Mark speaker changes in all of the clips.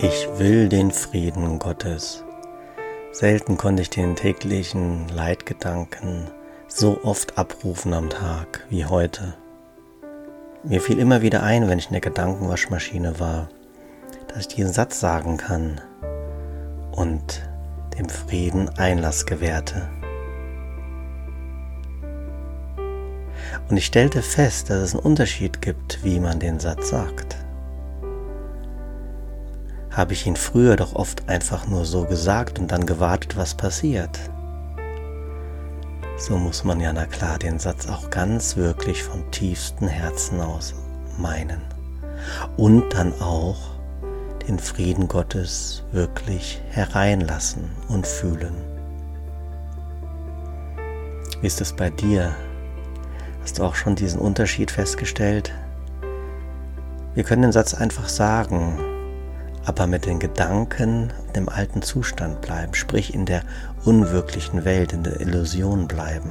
Speaker 1: Ich will den Frieden Gottes. Selten konnte ich den täglichen Leitgedanken so oft abrufen am Tag wie heute. Mir fiel immer wieder ein, wenn ich in der Gedankenwaschmaschine war, dass ich diesen Satz sagen kann und dem Frieden Einlass gewährte. Und ich stellte fest, dass es einen Unterschied gibt, wie man den Satz sagt habe ich ihn früher doch oft einfach nur so gesagt und dann gewartet, was passiert. So muss man ja na klar den Satz auch ganz wirklich vom tiefsten Herzen aus meinen. Und dann auch den Frieden Gottes wirklich hereinlassen und fühlen. Wie ist es bei dir? Hast du auch schon diesen Unterschied festgestellt? Wir können den Satz einfach sagen, aber mit den Gedanken im alten Zustand bleiben, sprich in der unwirklichen Welt, in der Illusion bleiben.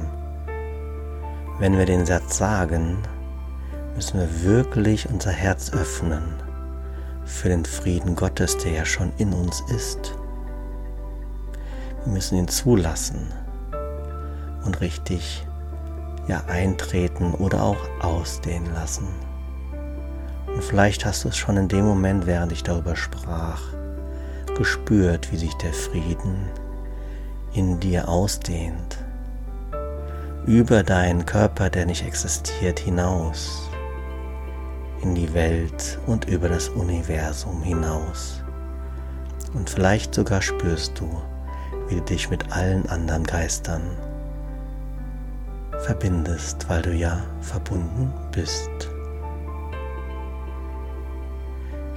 Speaker 1: Wenn wir den Satz sagen, müssen wir wirklich unser Herz öffnen für den Frieden Gottes, der ja schon in uns ist. Wir müssen ihn zulassen und richtig ja eintreten oder auch ausdehnen lassen. Und vielleicht hast du es schon in dem Moment, während ich darüber sprach, gespürt, wie sich der Frieden in dir ausdehnt, über deinen Körper, der nicht existiert, hinaus, in die Welt und über das Universum hinaus. Und vielleicht sogar spürst du, wie du dich mit allen anderen Geistern verbindest, weil du ja verbunden bist.